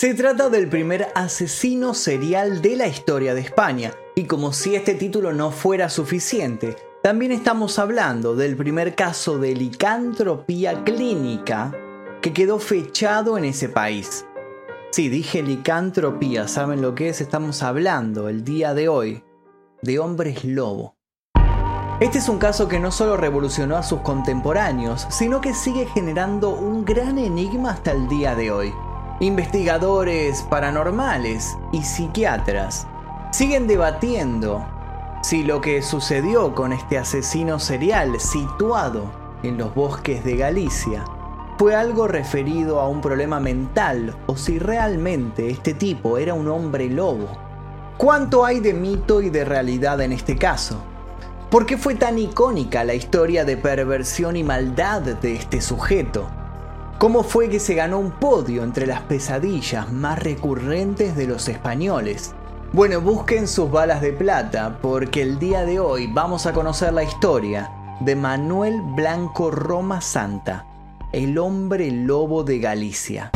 Se trata del primer asesino serial de la historia de España, y como si este título no fuera suficiente, también estamos hablando del primer caso de licantropía clínica que quedó fechado en ese país. Sí, dije licantropía, ¿saben lo que es? Estamos hablando el día de hoy de hombres lobo. Este es un caso que no solo revolucionó a sus contemporáneos, sino que sigue generando un gran enigma hasta el día de hoy. Investigadores paranormales y psiquiatras siguen debatiendo si lo que sucedió con este asesino serial situado en los bosques de Galicia fue algo referido a un problema mental o si realmente este tipo era un hombre lobo. ¿Cuánto hay de mito y de realidad en este caso? ¿Por qué fue tan icónica la historia de perversión y maldad de este sujeto? ¿Cómo fue que se ganó un podio entre las pesadillas más recurrentes de los españoles? Bueno, busquen sus balas de plata porque el día de hoy vamos a conocer la historia de Manuel Blanco Roma Santa, el hombre lobo de Galicia.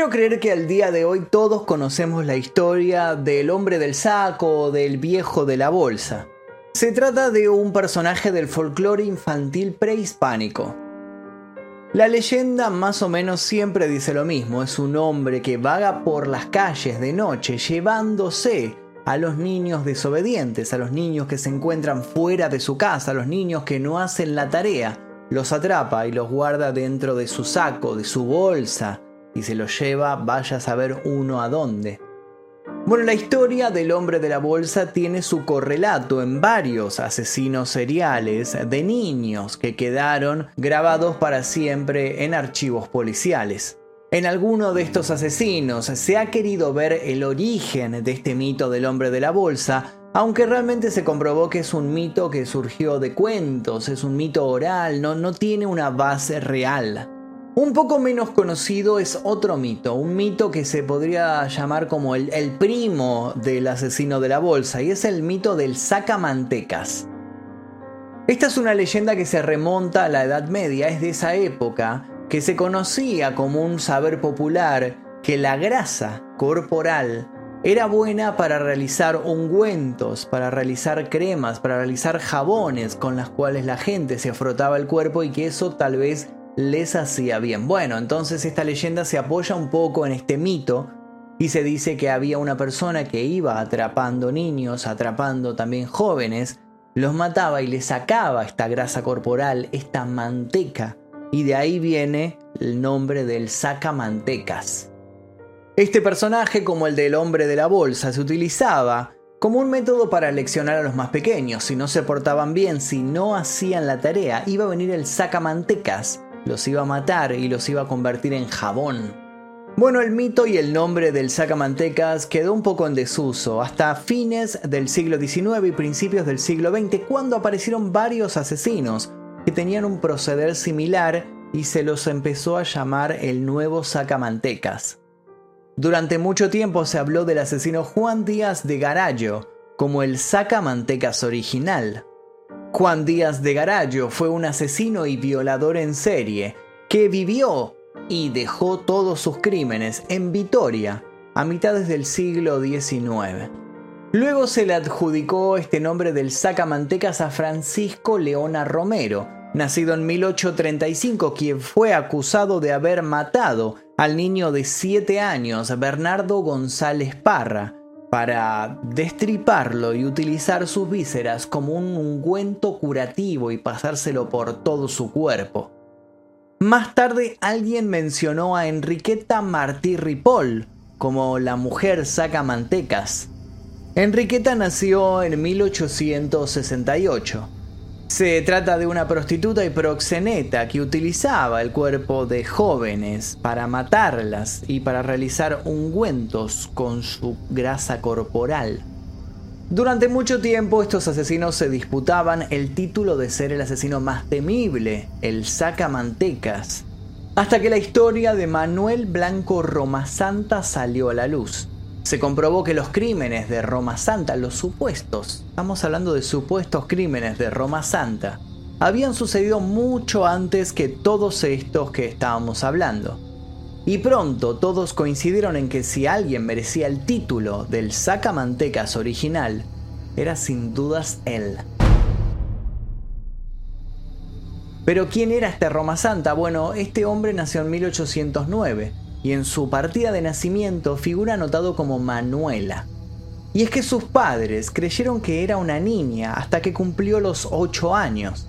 Quiero creer que al día de hoy todos conocemos la historia del hombre del saco o del viejo de la bolsa. Se trata de un personaje del folclore infantil prehispánico. La leyenda más o menos siempre dice lo mismo, es un hombre que vaga por las calles de noche llevándose a los niños desobedientes, a los niños que se encuentran fuera de su casa, a los niños que no hacen la tarea, los atrapa y los guarda dentro de su saco, de su bolsa, y se los lleva vaya a saber uno a dónde. Bueno, la historia del hombre de la bolsa tiene su correlato en varios asesinos seriales de niños que quedaron grabados para siempre en archivos policiales. En alguno de estos asesinos se ha querido ver el origen de este mito del hombre de la bolsa, aunque realmente se comprobó que es un mito que surgió de cuentos, es un mito oral, no, no tiene una base real. Un poco menos conocido es otro mito, un mito que se podría llamar como el, primo del asesino de la bolsa, y es el mito del sacamantecas. Esta es una leyenda que se remonta a la Edad Media, es de esa época, que se conocía como un saber popular que la grasa corporal era buena para realizar ungüentos, para realizar cremas, para realizar jabones con las cuales la gente se frotaba el cuerpo y que eso tal vez les hacía bien. Bueno, entonces esta leyenda se apoya un poco en este mito y se dice que había una persona que iba atrapando niños, atrapando también jóvenes, los mataba y les sacaba esta grasa corporal, esta manteca, y de ahí viene el nombre del sacamantecas. Este personaje, como el del hombre de la bolsa, se utilizaba como un método para leccionar a los más pequeños. Si no se portaban bien, si no hacían la tarea, iba a venir el sacamantecas los iba a matar y los iba a convertir en jabón. Bueno, el mito y el nombre del sacamantecas quedó un poco en desuso hasta fines del siglo XIX y principios del siglo XX cuando aparecieron varios asesinos que tenían un proceder similar y se los empezó a llamar el nuevo sacamantecas. Durante mucho tiempo se habló del asesino Juan Díaz de Garallo como el sacamantecas original. Juan Díaz de Garallo fue un asesino y violador en serie que vivió y dejó todos sus crímenes en Vitoria a mitades del siglo XIX. Luego se le adjudicó este nombre del sacamantecas a Francisco Leona Romero, nacido en 1835, quien fue acusado de haber matado al niño de 7 años Bernardo González Parra, para destriparlo y utilizar sus vísceras como un ungüento curativo y pasárselo por todo su cuerpo. Más tarde alguien mencionó a Enriqueta Martí Ripoll como la mujer saca mantecas. Enriqueta nació en 1868 se trata de una prostituta y proxeneta que utilizaba el cuerpo de jóvenes para matarlas y para realizar ungüentos con su grasa corporal. Durante mucho tiempo estos asesinos se disputaban el título de ser el asesino más temible, el sacamantecas, hasta que la historia de Manuel Blanco Roma Santa salió a la luz. Se comprobó que los crímenes de Roma Santa, los supuestos, estamos hablando de supuestos crímenes de Roma Santa, habían sucedido mucho antes que todos estos que estábamos hablando. Y pronto todos coincidieron en que si alguien merecía el título del sacamantecas original, era sin dudas él. Pero ¿quién era este Roma Santa? Bueno, este hombre nació en 1809 y en su partida de nacimiento figura anotado como Manuela. Y es que sus padres creyeron que era una niña hasta que cumplió los 8 años.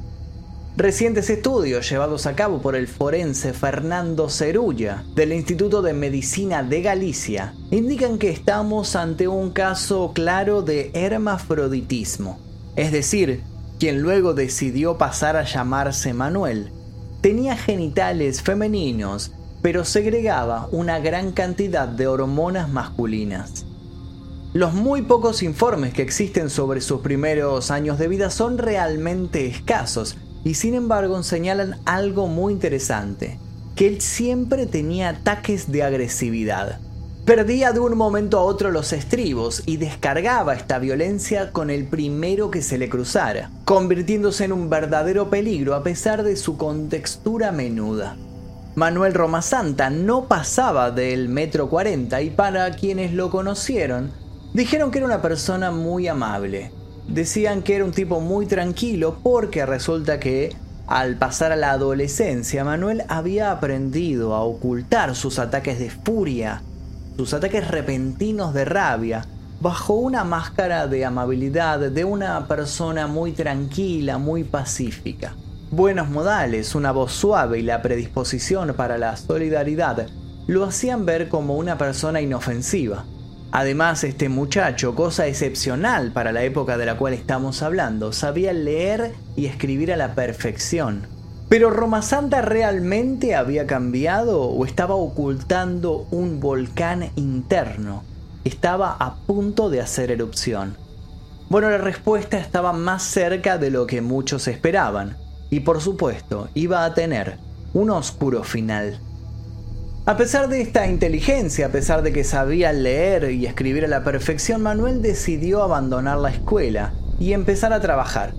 Recientes estudios llevados a cabo por el forense Fernando Cerulla del Instituto de Medicina de Galicia indican que estamos ante un caso claro de hermafroditismo, es decir, quien luego decidió pasar a llamarse Manuel, tenía genitales femeninos, pero segregaba una gran cantidad de hormonas masculinas. Los muy pocos informes que existen sobre sus primeros años de vida son realmente escasos y sin embargo señalan algo muy interesante, que él siempre tenía ataques de agresividad. Perdía de un momento a otro los estribos y descargaba esta violencia con el primero que se le cruzara, convirtiéndose en un verdadero peligro a pesar de su contextura menuda. Manuel Romasanta no pasaba del metro 40 y para quienes lo conocieron, dijeron que era una persona muy amable. Decían que era un tipo muy tranquilo porque resulta que al pasar a la adolescencia, Manuel había aprendido a ocultar sus ataques de furia sus ataques repentinos de rabia bajo una máscara de amabilidad de una persona muy tranquila, muy pacífica. Buenos modales, una voz suave y la predisposición para la solidaridad lo hacían ver como una persona inofensiva. Además, este muchacho, cosa excepcional para la época de la cual estamos hablando, sabía leer y escribir a la perfección. Pero Roma Santa realmente había cambiado o estaba ocultando un volcán interno. Estaba a punto de hacer erupción. Bueno, la respuesta estaba más cerca de lo que muchos esperaban, y por supuesto iba a tener un oscuro final. A pesar de esta inteligencia, a pesar de que sabía leer y escribir a la perfección, Manuel decidió abandonar la escuela y empezar a trabajar.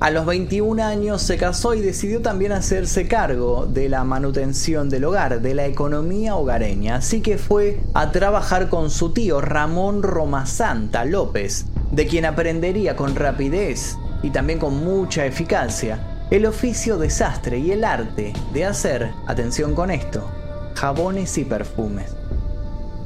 A los 21 años se casó y decidió también hacerse cargo de la manutención del hogar, de la economía hogareña, así que fue a trabajar con su tío Ramón Romasanta López, de quien aprendería con rapidez y también con mucha eficacia el oficio de sastre y el arte de hacer, atención con esto, jabones y perfumes.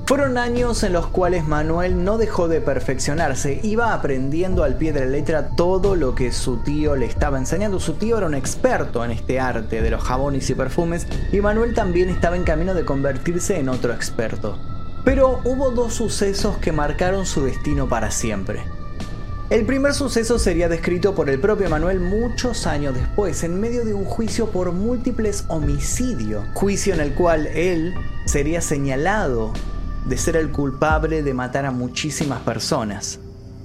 Fueron años en los cuales Manuel no dejó de perfeccionarse, iba aprendiendo al pie de la letra todo lo que su tío le estaba enseñando. Su tío era un experto en este arte de los jabones y perfumes y Manuel también estaba en camino de convertirse en otro experto. Pero hubo dos sucesos que marcaron su destino para siempre. El primer suceso sería descrito por el propio Manuel muchos años después, en medio de un juicio por múltiples homicidios, juicio en el cual él sería señalado de ser el culpable de matar a muchísimas personas.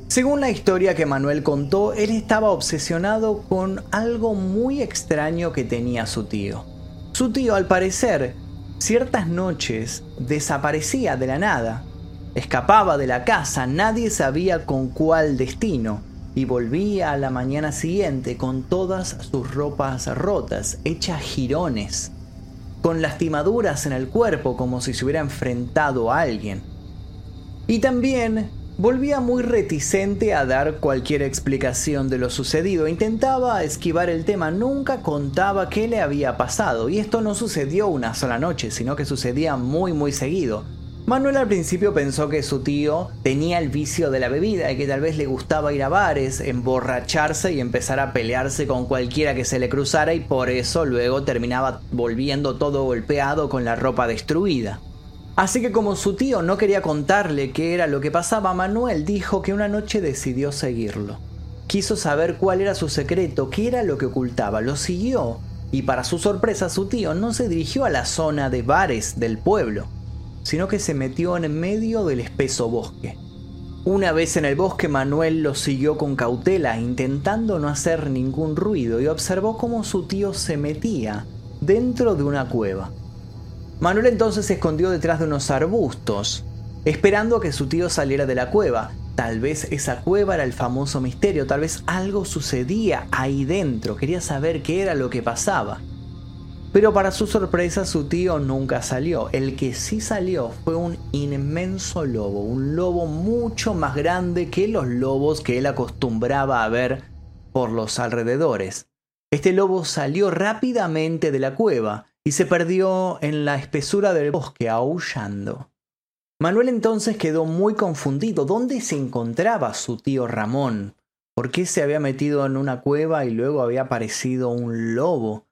Según la historia que Manuel contó, él estaba obsesionado con algo muy extraño que tenía su tío. Su tío, al parecer, ciertas noches desaparecía de la nada, escapaba de la casa, nadie sabía con cuál destino, y volvía a la mañana siguiente con todas sus ropas rotas, hechas jirones con lastimaduras en el cuerpo como si se hubiera enfrentado a alguien. Y también volvía muy reticente a dar cualquier explicación de lo sucedido, intentaba esquivar el tema, nunca contaba qué le había pasado, y esto no sucedió una sola noche, sino que sucedía muy muy seguido. Manuel al principio pensó que su tío tenía el vicio de la bebida y que tal vez le gustaba ir a bares, emborracharse y empezar a pelearse con cualquiera que se le cruzara y por eso luego terminaba volviendo todo golpeado con la ropa destruida. Así que como su tío no quería contarle qué era lo que pasaba, Manuel dijo que una noche decidió seguirlo. Quiso saber cuál era su secreto, qué era lo que ocultaba, lo siguió y para su sorpresa su tío no se dirigió a la zona de bares del pueblo, sino que se metió en medio del espeso bosque. Una vez en el bosque Manuel lo siguió con cautela, intentando no hacer ningún ruido, y observó cómo su tío se metía dentro de una cueva. Manuel entonces se escondió detrás de unos arbustos, esperando a que su tío saliera de la cueva. Tal vez esa cueva era el famoso misterio, tal vez algo sucedía ahí dentro, quería saber qué era lo que pasaba. Pero para su sorpresa su tío nunca salió. El que sí salió fue un inmenso lobo, un lobo mucho más grande que los lobos que él acostumbraba a ver por los alrededores. Este lobo salió rápidamente de la cueva y se perdió en la espesura del bosque aullando. Manuel entonces quedó muy confundido. ¿Dónde se encontraba su tío Ramón? ¿Por qué se había metido en una cueva y luego había aparecido un lobo?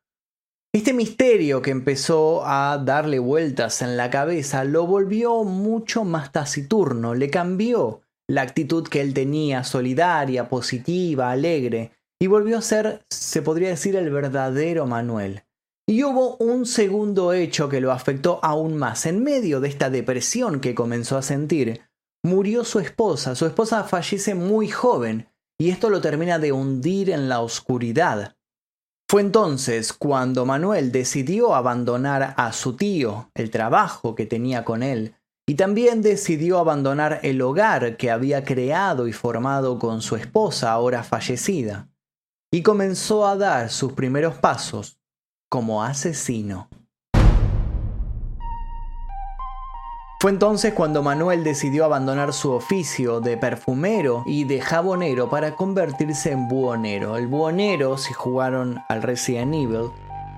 Este misterio que empezó a darle vueltas en la cabeza lo volvió mucho más taciturno, le cambió la actitud que él tenía, solidaria, positiva, alegre, y volvió a ser, se podría decir, el verdadero Manuel. Y hubo un segundo hecho que lo afectó aún más. En medio de esta depresión que comenzó a sentir, murió su esposa. Su esposa fallece muy joven, y esto lo termina de hundir en la oscuridad. Fue entonces cuando Manuel decidió abandonar a su tío, el trabajo que tenía con él, y también decidió abandonar el hogar que había creado y formado con su esposa ahora fallecida, y comenzó a dar sus primeros pasos como asesino. Fue entonces cuando Manuel decidió abandonar su oficio de perfumero y de jabonero para convertirse en buhonero. El buhonero, si jugaron al Resident Evil,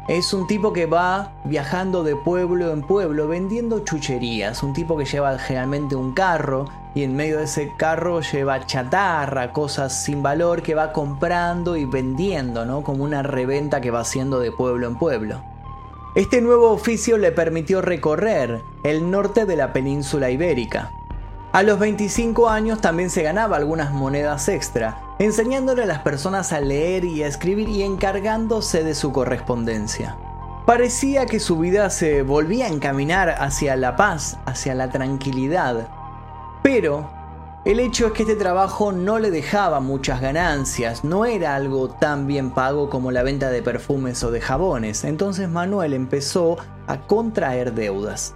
es un tipo que va viajando de pueblo en pueblo vendiendo chucherías. Un tipo que lleva generalmente un carro y en medio de ese carro lleva chatarra, cosas sin valor que va comprando y vendiendo, ¿no? Como una reventa que va haciendo de pueblo en pueblo. Este nuevo oficio le permitió recorrer el norte de la península ibérica. A los 25 años también se ganaba algunas monedas extra, enseñándole a las personas a leer y a escribir y encargándose de su correspondencia. Parecía que su vida se volvía a encaminar hacia la paz, hacia la tranquilidad. Pero el hecho es que este trabajo no le dejaba muchas ganancias, no era algo tan bien pago como la venta de perfumes o de jabones, entonces Manuel empezó a contraer deudas.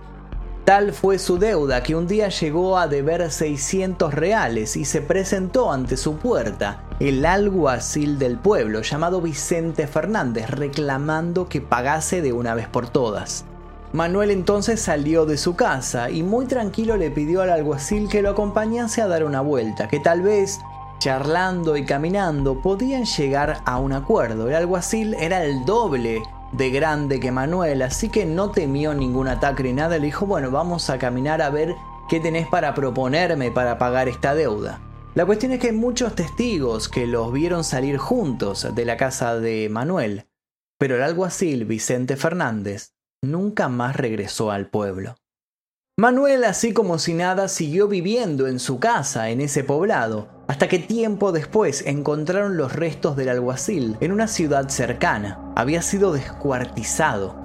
Tal fue su deuda que un día llegó a deber 600 reales y se presentó ante su puerta el alguacil del pueblo llamado Vicente Fernández reclamando que pagase de una vez por todas. Manuel entonces salió de su casa y muy tranquilo le pidió al alguacil que lo acompañase a dar una vuelta, que tal vez, charlando y caminando, podían llegar a un acuerdo. El alguacil era el doble de grande que Manuel, así que no temió ningún ataque ni nada, le dijo, bueno, vamos a caminar a ver qué tenés para proponerme para pagar esta deuda. La cuestión es que hay muchos testigos que los vieron salir juntos de la casa de Manuel, pero el alguacil Vicente Fernández nunca más regresó al pueblo. Manuel, así como si nada, siguió viviendo en su casa en ese poblado, hasta que tiempo después encontraron los restos del alguacil en una ciudad cercana. Había sido descuartizado.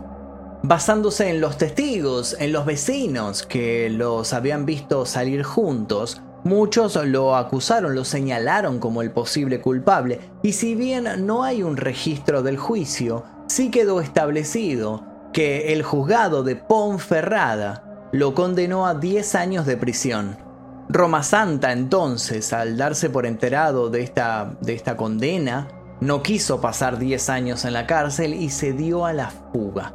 Basándose en los testigos, en los vecinos que los habían visto salir juntos, muchos lo acusaron, lo señalaron como el posible culpable, y si bien no hay un registro del juicio, sí quedó establecido que el juzgado de Ponferrada lo condenó a 10 años de prisión. Roma Santa entonces, al darse por enterado de esta, de esta condena, no quiso pasar 10 años en la cárcel y se dio a la fuga.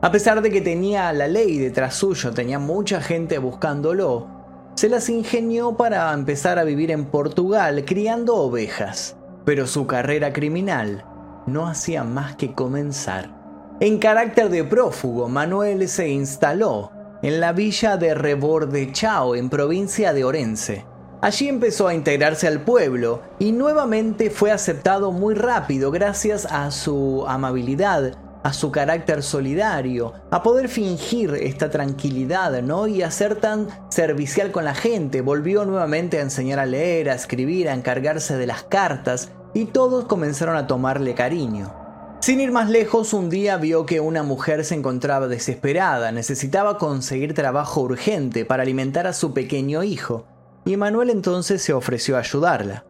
A pesar de que tenía la ley detrás suyo, tenía mucha gente buscándolo, se las ingenió para empezar a vivir en Portugal criando ovejas. Pero su carrera criminal no hacía más que comenzar. En carácter de prófugo, Manuel se instaló en la villa de Rebordechao, en provincia de Orense. Allí empezó a integrarse al pueblo y nuevamente fue aceptado muy rápido gracias a su amabilidad, a su carácter solidario, a poder fingir esta tranquilidad, ¿no? Y a ser tan servicial con la gente. Volvió nuevamente a enseñar a leer, a escribir, a encargarse de las cartas y todos comenzaron a tomarle cariño. Sin ir más lejos, un día vio que una mujer se encontraba desesperada, necesitaba conseguir trabajo urgente para alimentar a su pequeño hijo, y Manuel entonces se ofreció a ayudarla,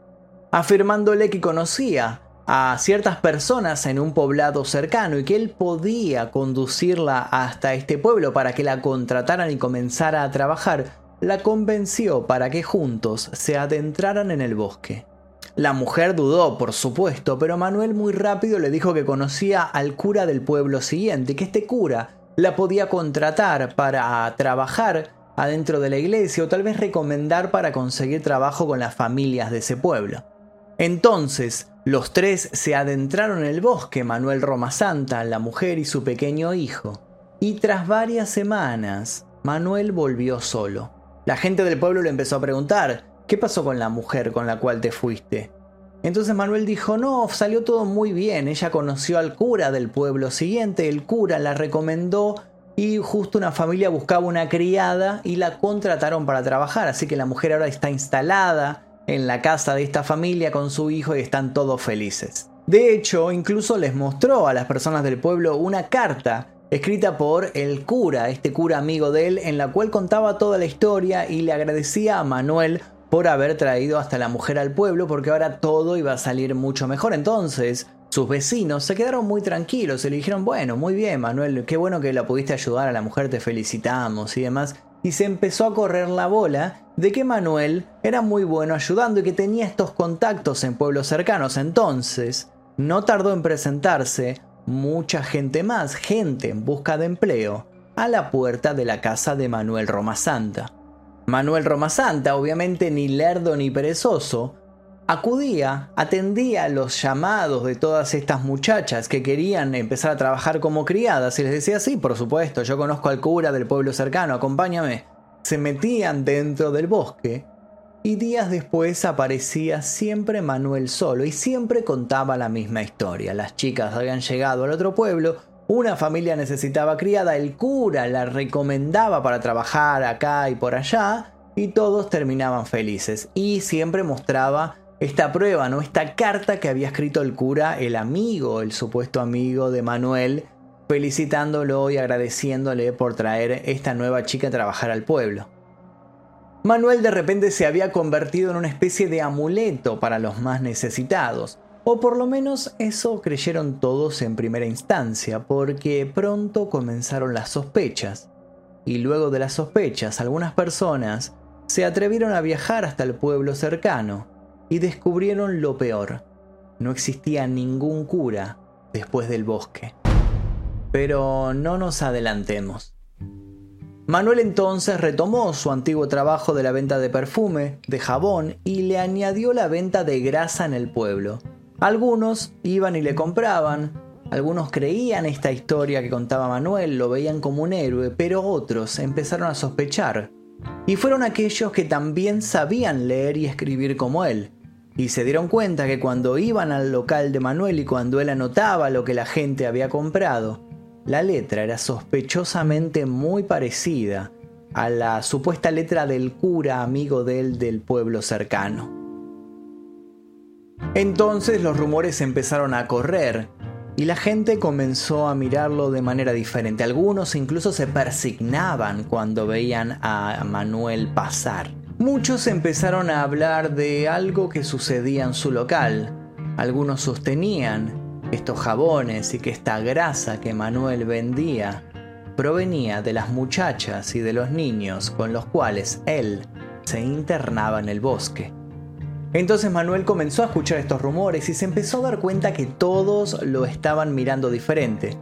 afirmándole que conocía a ciertas personas en un poblado cercano y que él podía conducirla hasta este pueblo para que la contrataran y comenzara a trabajar, la convenció para que juntos se adentraran en el bosque. La mujer dudó, por supuesto, pero Manuel muy rápido le dijo que conocía al cura del pueblo siguiente, que este cura la podía contratar para trabajar adentro de la iglesia o tal vez recomendar para conseguir trabajo con las familias de ese pueblo. Entonces, los tres se adentraron en el bosque, Manuel Roma Santa, la mujer y su pequeño hijo. Y tras varias semanas, Manuel volvió solo. La gente del pueblo le empezó a preguntar, ¿qué pasó con la mujer con la cual te fuiste? Entonces Manuel dijo, no, salió todo muy bien, ella conoció al cura del pueblo siguiente, el cura la recomendó y justo una familia buscaba una criada y la contrataron para trabajar, así que la mujer ahora está instalada en la casa de esta familia con su hijo y están todos felices. De hecho, incluso les mostró a las personas del pueblo una carta escrita por el cura, este cura amigo de él, en la cual contaba toda la historia y le agradecía a Manuel por haber traído hasta la mujer al pueblo porque ahora todo iba a salir mucho mejor. Entonces, sus vecinos se quedaron muy tranquilos, se le dijeron, bueno, muy bien Manuel, qué bueno que la pudiste ayudar a la mujer, te felicitamos y demás. Y se empezó a correr la bola de que Manuel era muy bueno ayudando y que tenía estos contactos en pueblos cercanos. Entonces, no tardó en presentarse mucha gente más, gente en busca de empleo, a la puerta de la casa de Manuel Roma Santa. Manuel Roma Santa, obviamente ni lerdo ni perezoso, acudía, atendía los llamados de todas estas muchachas que querían empezar a trabajar como criadas y les decía, sí, por supuesto, yo conozco al cura del pueblo cercano, acompáñame. Se metían dentro del bosque y días después aparecía siempre Manuel solo y siempre contaba la misma historia. Las chicas habían llegado al otro pueblo, una familia necesitaba criada, el cura la recomendaba para trabajar acá y por allá y todos terminaban felices y siempre mostraba esta prueba, ¿no? Esta carta que había escrito el cura, el amigo, el supuesto amigo de Manuel, felicitándolo y agradeciéndole por traer esta nueva chica a trabajar al pueblo. Manuel de repente se había convertido en una especie de amuleto para los más necesitados, o por lo menos eso creyeron todos en primera instancia, porque pronto comenzaron las sospechas. Y luego de las sospechas, algunas personas se atrevieron a viajar hasta el pueblo cercano, y descubrieron lo peor. No existía ningún cura después del bosque. Pero no nos adelantemos. Manuel entonces retomó su antiguo trabajo de la venta de perfume, de jabón y le añadió la venta de grasa en el pueblo. Algunos iban y le compraban, algunos creían esta historia que contaba Manuel, lo veían como un héroe, pero otros empezaron a sospechar. Y fueron aquellos que también sabían leer y escribir como él, y se dieron cuenta que cuando iban al local de Manuel y cuando él anotaba lo que la gente había comprado, la letra era sospechosamente muy parecida a la supuesta letra del cura amigo de él del pueblo cercano. Entonces los rumores empezaron a correr y la gente comenzó a mirarlo de manera diferente. Algunos incluso se persignaban cuando veían a Manuel pasar. Muchos empezaron a hablar de algo que sucedía en su local. Algunos sostenían estos jabones y que esta grasa que Manuel vendía provenía de las muchachas y de los niños con los cuales él se internaba en el bosque. Entonces Manuel comenzó a escuchar estos rumores y se empezó a dar cuenta que todos lo estaban mirando diferente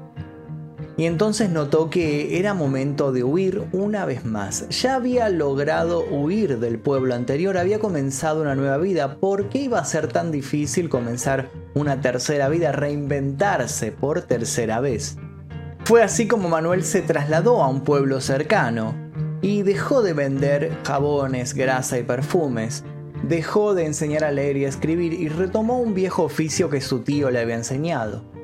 y entonces notó que era momento de huir una vez más. Ya había logrado huir del pueblo anterior, había comenzado una nueva vida. ¿Por qué iba a ser tan difícil comenzar una tercera vida, reinventarse por tercera vez? Fue así como Manuel se trasladó a un pueblo cercano y dejó de vender jabones, grasa y perfumes. Dejó de enseñar a leer y a escribir y retomó un viejo oficio que su tío le había enseñado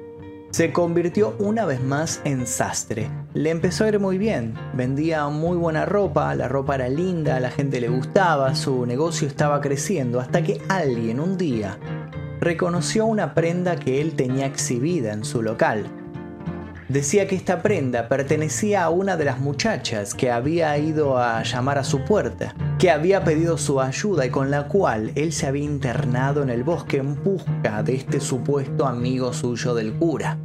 se convirtió una vez más en sastre. Le empezó a ir muy bien, vendía muy buena ropa, la ropa era linda, a la gente le gustaba, su negocio estaba creciendo, hasta que alguien un día reconoció una prenda que él tenía exhibida en su local. Decía que esta prenda pertenecía a una de las muchachas que había ido a llamar a su puerta, que había pedido su ayuda y con la cual él se había internado en el bosque en busca de este supuesto amigo suyo del cura.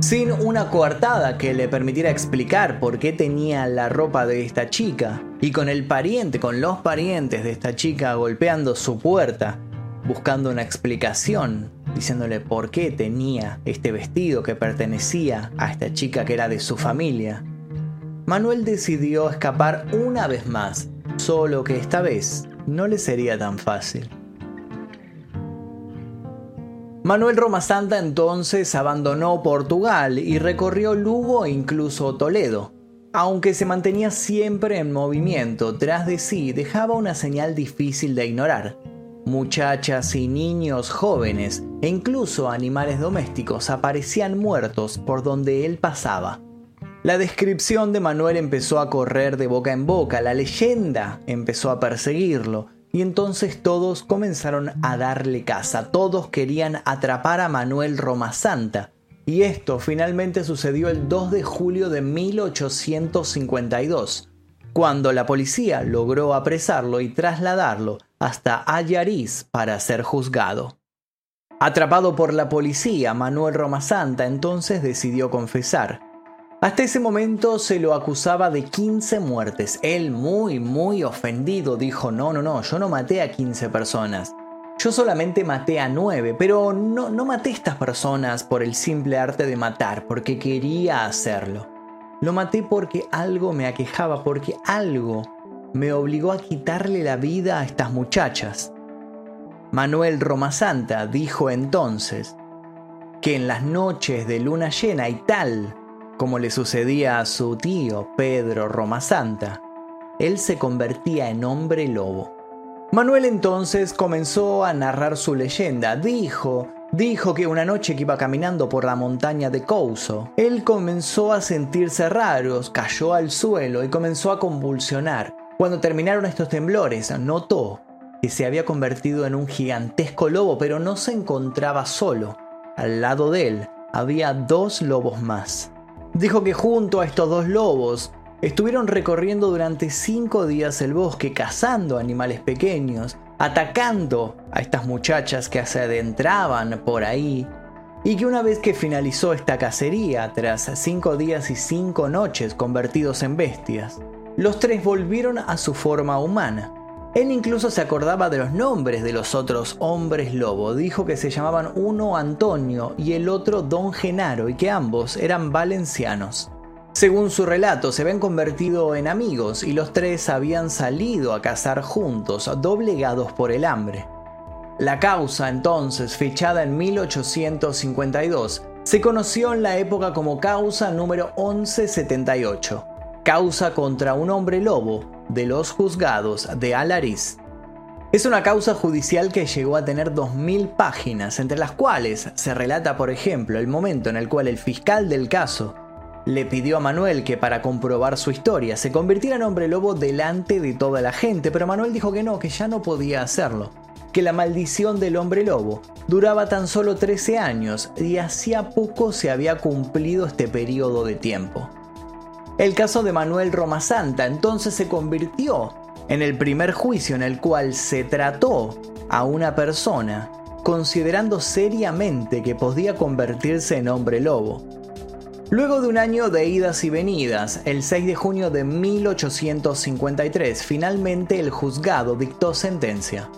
sin una coartada que le permitiera explicar por qué tenía la ropa de esta chica, y con el pariente, con los parientes de esta chica golpeando su puerta, buscando una explicación, diciéndole por qué tenía este vestido que pertenecía a esta chica que era de su familia. Manuel decidió escapar una vez más, solo que esta vez no le sería tan fácil. Manuel Romasanta entonces abandonó Portugal y recorrió Lugo e incluso Toledo. Aunque se mantenía siempre en movimiento, tras de sí dejaba una señal difícil de ignorar. Muchachas y niños jóvenes e incluso animales domésticos aparecían muertos por donde él pasaba. La descripción de Manuel empezó a correr de boca en boca, la leyenda empezó a perseguirlo, y entonces todos comenzaron a darle caza, todos querían atrapar a Manuel Romasanta. Y esto finalmente sucedió el 2 de julio de 1852, cuando la policía logró apresarlo y trasladarlo hasta Ayariz para ser juzgado. Atrapado por la policía, Manuel Romasanta entonces decidió confesar hasta ese momento se lo acusaba de 15 muertes. Él muy, muy ofendido dijo, no, no, no, yo no maté a 15 personas. Yo solamente maté a 9, pero no, no maté a estas personas por el simple arte de matar, porque quería hacerlo. Lo maté porque algo me aquejaba, porque algo me obligó a quitarle la vida a estas muchachas. Manuel Romasanta dijo entonces que en las noches de luna llena y tal como le sucedía a su tío Pedro Romasanta, él se convertía en hombre lobo. Manuel entonces comenzó a narrar su leyenda. Dijo, dijo que una noche que iba caminando por la montaña de Couso, él comenzó a sentirse raros, cayó al suelo y comenzó a convulsionar. Cuando terminaron estos temblores, notó que se había convertido en un gigantesco lobo, pero no se encontraba solo. Al lado de él había dos lobos más. Dijo que junto a estos dos lobos estuvieron recorriendo durante cinco días el bosque cazando animales pequeños, atacando a estas muchachas que se adentraban por ahí, y que una vez que finalizó esta cacería, tras cinco días y cinco noches convertidos en bestias, los tres volvieron a su forma humana. Él incluso se acordaba de los nombres de los otros hombres lobo. Dijo que se llamaban uno Antonio y el otro Don Genaro y que ambos eran valencianos. Según su relato, se habían convertido en amigos y los tres habían salido a cazar juntos, doblegados por el hambre. La causa, entonces, fechada en 1852, se conoció en la época como causa número 1178, causa contra un hombre lobo de los juzgados de Alariz. Es una causa judicial que llegó a tener 2.000 páginas, entre las cuales se relata, por ejemplo, el momento en el cual el fiscal del caso le pidió a Manuel que para comprobar su historia se convirtiera en hombre lobo delante de toda la gente, pero Manuel dijo que no, que ya no podía hacerlo, que la maldición del hombre lobo duraba tan solo 13 años y hacía poco se había cumplido este periodo de tiempo. El caso de Manuel Romasanta entonces se convirtió en el primer juicio en el cual se trató a una persona considerando seriamente que podía convertirse en hombre lobo. Luego de un año de idas y venidas, el 6 de junio de 1853, finalmente el juzgado dictó sentencia.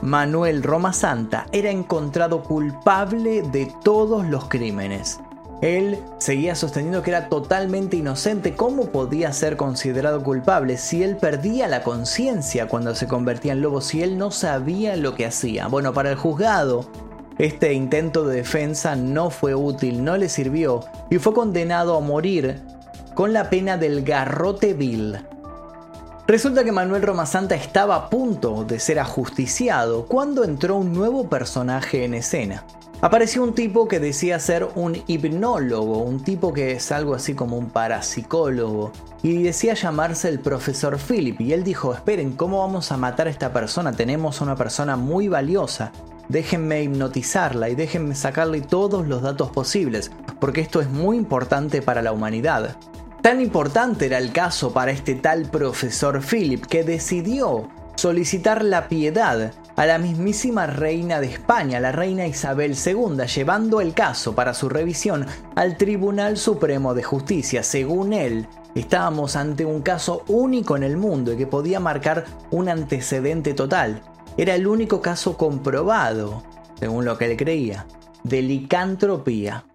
Manuel Romasanta era encontrado culpable de todos los crímenes. Él seguía sosteniendo que era totalmente inocente. ¿Cómo podía ser considerado culpable si él perdía la conciencia cuando se convertía en lobo, si él no sabía lo que hacía? Bueno, para el juzgado, este intento de defensa no fue útil, no le sirvió y fue condenado a morir con la pena del garrote vil. Resulta que Manuel Romasanta estaba a punto de ser ajusticiado cuando entró un nuevo personaje en escena apareció un tipo que decía ser un hipnólogo, un tipo que es algo así como un parapsicólogo, y decía llamarse el profesor Philip, y él dijo, esperen, ¿cómo vamos a matar a esta persona? Tenemos una persona muy valiosa, déjenme hipnotizarla y déjenme sacarle todos los datos posibles, porque esto es muy importante para la humanidad. Tan importante era el caso para este tal profesor Philip que decidió solicitar la piedad a la mismísima reina de España, la reina Isabel II, llevando el caso para su revisión al Tribunal Supremo de Justicia. Según él, estábamos ante un caso único en el mundo y que podía marcar un antecedente total. Era el único caso comprobado, según lo que él creía, de licantropía.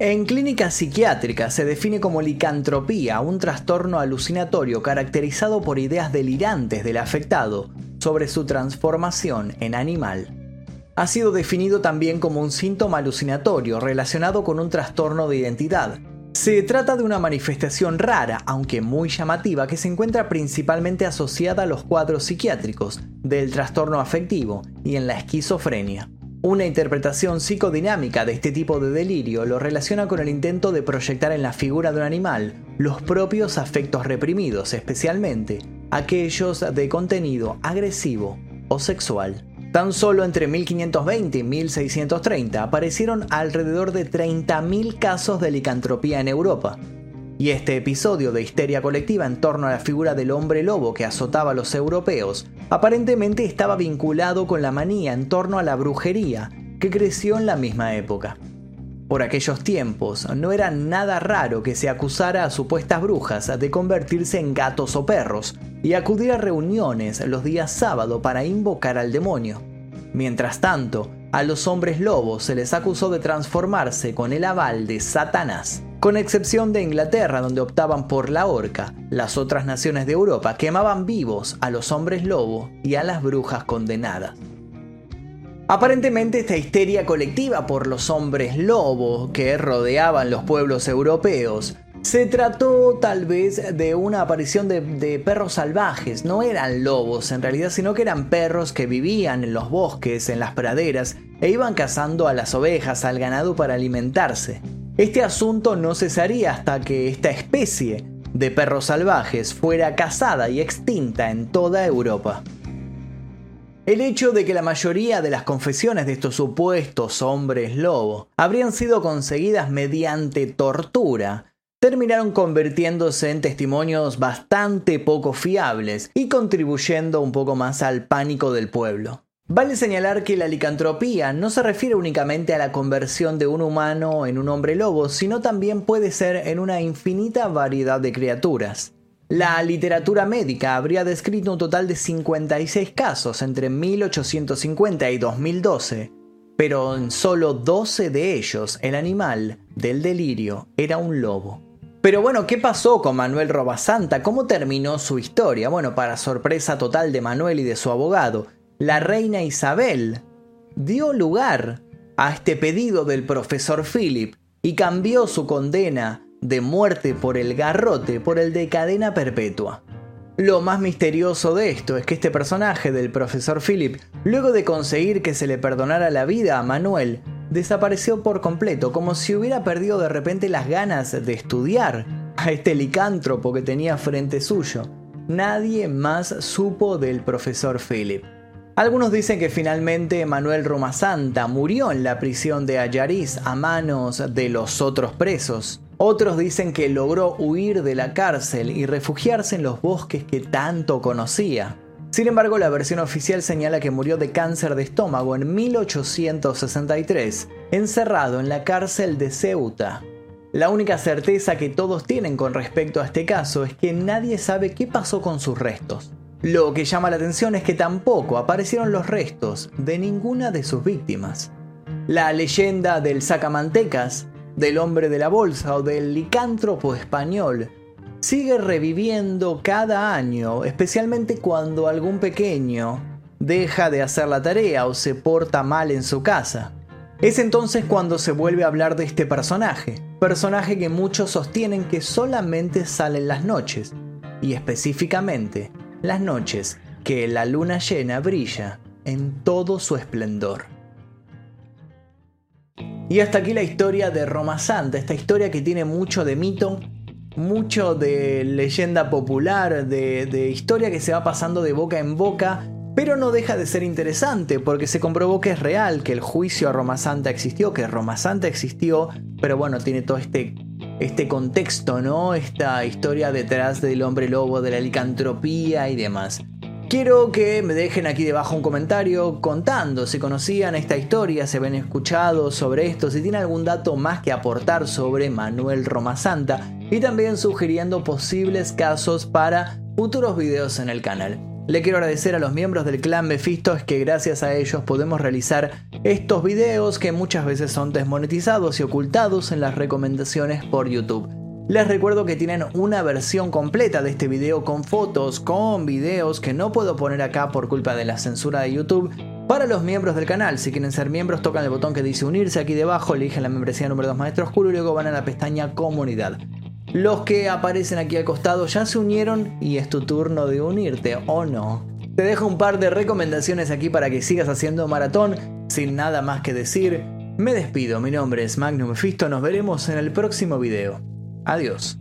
En clínica psiquiátrica se define como licantropía un trastorno alucinatorio caracterizado por ideas delirantes del afectado sobre su transformación en animal. Ha sido definido también como un síntoma alucinatorio relacionado con un trastorno de identidad. Se trata de una manifestación rara, aunque muy llamativa, que se encuentra principalmente asociada a los cuadros psiquiátricos, del trastorno afectivo y en la esquizofrenia. Una interpretación psicodinámica de este tipo de delirio lo relaciona con el intento de proyectar en la figura de un animal los propios afectos reprimidos, especialmente aquellos de contenido agresivo o sexual. Tan solo entre 1520 y 1630 aparecieron alrededor de 30.000 casos de licantropía en Europa, y este episodio de histeria colectiva en torno a la figura del hombre lobo que azotaba a los europeos aparentemente estaba vinculado con la manía en torno a la brujería que creció en la misma época. Por aquellos tiempos no era nada raro que se acusara a supuestas brujas de convertirse en gatos o perros y acudir a reuniones los días sábado para invocar al demonio. Mientras tanto, a los hombres lobos se les acusó de transformarse con el aval de Satanás. Con excepción de Inglaterra, donde optaban por la horca, las otras naciones de Europa quemaban vivos a los hombres lobo y a las brujas condenadas. Aparentemente esta histeria colectiva por los hombres lobo que rodeaban los pueblos europeos se trató tal vez de una aparición de, de, perros salvajes, no eran lobos en realidad, sino que eran perros que vivían en los bosques, en las praderas, e iban cazando a las ovejas, al ganado para alimentarse. Este asunto no cesaría hasta que esta especie de perros salvajes fuera cazada y extinta en toda Europa. El hecho de que la mayoría de las confesiones de estos supuestos hombres lobo habrían sido conseguidas mediante tortura terminaron convirtiéndose en testimonios bastante poco fiables y contribuyendo un poco más al pánico del pueblo. Vale señalar que la licantropía no se refiere únicamente a la conversión de un humano en un hombre lobo, sino también puede ser en una infinita variedad de criaturas. La literatura médica habría descrito un total de 56 casos entre 1850 y 2012, pero en solo 12 de ellos el animal del delirio era un lobo. Pero bueno, ¿qué pasó con Manuel Robasanta? ¿Cómo terminó su historia? Bueno, para sorpresa total de Manuel y de su abogado, la reina Isabel dio lugar a este pedido del profesor Philip y cambió su condena de muerte por el garrote por el de cadena perpetua. Lo más misterioso de esto es que este personaje del profesor Philip, luego de conseguir que se le perdonara la vida a Manuel, desapareció por completo, como si hubiera perdido de repente las ganas de estudiar a este licántropo que tenía frente suyo. Nadie más supo del profesor Philip. Algunos dicen que finalmente Manuel Romasanta murió en la prisión de Ayariz a manos de los otros presos. Otros dicen que logró huir de la cárcel y refugiarse en los bosques que tanto conocía. Sin embargo, la versión oficial señala que murió de cáncer de estómago en 1863, encerrado en la cárcel de Ceuta. La única certeza que todos tienen con respecto a este caso es que nadie sabe qué pasó con sus restos. Lo que llama la atención es que tampoco aparecieron los restos de ninguna de sus víctimas. La leyenda del sacamantecas, del hombre de la bolsa o del licántropo español sigue reviviendo cada año, especialmente cuando algún pequeño deja de hacer la tarea o se porta mal en su casa. Es entonces cuando se vuelve a hablar de este personaje, personaje que muchos sostienen que solamente sale en las noches, y específicamente las noches que la luna llena brilla en todo su esplendor. Y hasta aquí la historia de Roma Santa, esta historia que tiene mucho de mito, mucho de leyenda popular, de, historia que se va pasando de boca en boca, pero no deja de ser interesante porque se comprobó que es real, que el juicio a Roma Santa existió, que Roma Santa existió, pero bueno, tiene todo este este contexto, ¿no? Esta historia detrás del hombre lobo, de la licantropía y demás. Quiero que me dejen aquí debajo un comentario contando si conocían esta historia, si habían escuchado sobre esto, si tienen algún dato más que aportar sobre Manuel Romasanta y también sugiriendo posibles casos para futuros videos en el canal. Le quiero agradecer a los miembros del clan Mephisto, que gracias a ellos podemos realizar estos videos que muchas veces son desmonetizados y ocultados en las recomendaciones por YouTube. Les recuerdo que tienen una versión completa de este video con fotos, con videos que no puedo poner acá por culpa de la censura de YouTube. Para los miembros del canal, si quieren ser miembros, tocan el botón que dice unirse aquí debajo, eligen la membresía número 2 Maestro Oscuro y luego van a la pestaña comunidad. Los que aparecen aquí al costado ya se unieron y es tu turno de unirte, ¿o no? Te dejo un par de recomendaciones aquí para que sigas haciendo maratón. Sin nada más que decir, me despido. Mi nombre es Magnum Mephisto. Nos veremos en el próximo video. Adiós.